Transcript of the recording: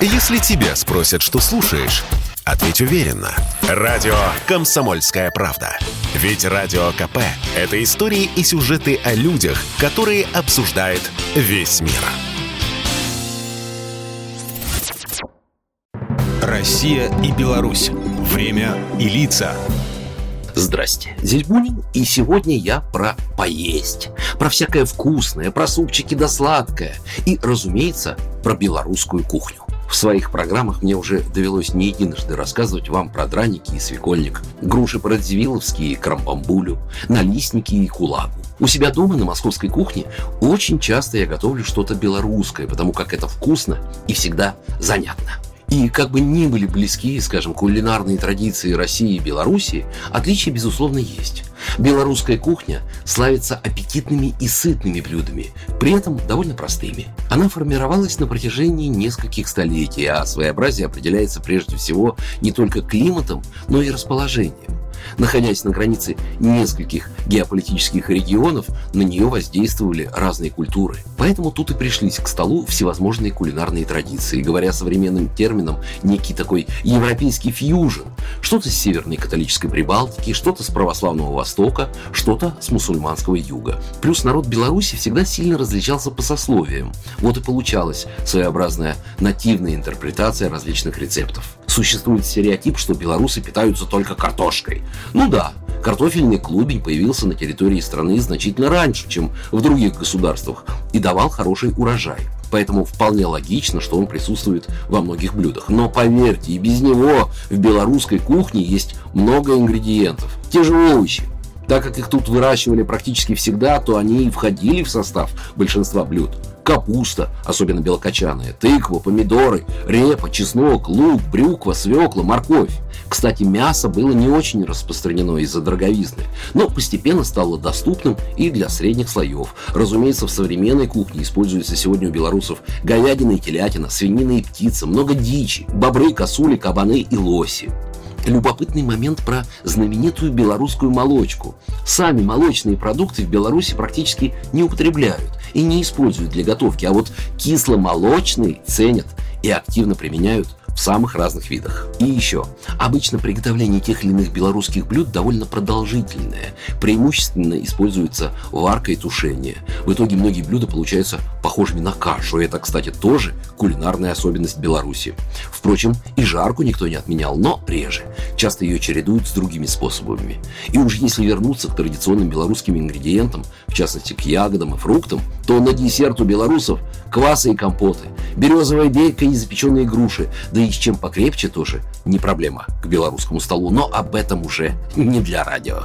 Если тебя спросят, что слушаешь, ответь уверенно. Радио «Комсомольская правда». Ведь Радио КП – это истории и сюжеты о людях, которые обсуждает весь мир. Россия и Беларусь. Время и лица. Здрасте, здесь Бунин, и сегодня я про поесть. Про всякое вкусное, про супчики да сладкое. И, разумеется, про белорусскую кухню. В своих программах мне уже довелось не единожды рассказывать вам про драники и свекольник, груши парадзивиловские и крамбамбулю, налистники и кулагу. У себя дома на московской кухне очень часто я готовлю что-то белорусское, потому как это вкусно и всегда занятно. И как бы ни были близки, скажем, кулинарные традиции России и Белоруссии, отличия, безусловно, есть. Белорусская кухня славится аппетитными и сытными блюдами, при этом довольно простыми. Она формировалась на протяжении нескольких столетий, а своеобразие определяется прежде всего не только климатом, но и расположением. Находясь на границе нескольких геополитических регионов, на нее воздействовали разные культуры. Поэтому тут и пришлись к столу всевозможные кулинарные традиции, говоря современным термином, некий такой европейский фьюжн. Что-то с северной католической Прибалтики, что-то с православного Востока, что-то с мусульманского юга. Плюс народ Беларуси всегда сильно различался по сословиям. Вот и получалась своеобразная нативная интерпретация различных рецептов. Существует стереотип, что белорусы питаются только картошкой. Ну да, картофельный клубень появился на территории страны значительно раньше, чем в других государствах, и давал хороший урожай. Поэтому вполне логично, что он присутствует во многих блюдах. Но поверьте, и без него в белорусской кухне есть много ингредиентов. Те же овощи, так как их тут выращивали практически всегда, то они и входили в состав большинства блюд капуста, особенно белокочанная, тыква, помидоры, репа, чеснок, лук, брюква, свекла, морковь. Кстати, мясо было не очень распространено из-за дороговизны, но постепенно стало доступным и для средних слоев. Разумеется, в современной кухне используется сегодня у белорусов говядина и телятина, свинина и птица, много дичи, бобры, косули, кабаны и лоси любопытный момент про знаменитую белорусскую молочку. Сами молочные продукты в Беларуси практически не употребляют и не используют для готовки, а вот кисломолочный ценят и активно применяют в самых разных видах. И еще, обычно приготовление тех или иных белорусских блюд довольно продолжительное. Преимущественно используется варка и тушение. В итоге многие блюда получаются похожими на кашу. Это, кстати, тоже кулинарная особенность Беларуси. Впрочем, и жарку никто не отменял, но реже. Часто ее чередуют с другими способами. И уж если вернуться к традиционным белорусским ингредиентам, в частности к ягодам и фруктам, то на десерт у белорусов квасы и компоты, березовая дейка и запеченные груши, да и с чем покрепче тоже не проблема к белорусскому столу, но об этом уже не для радио.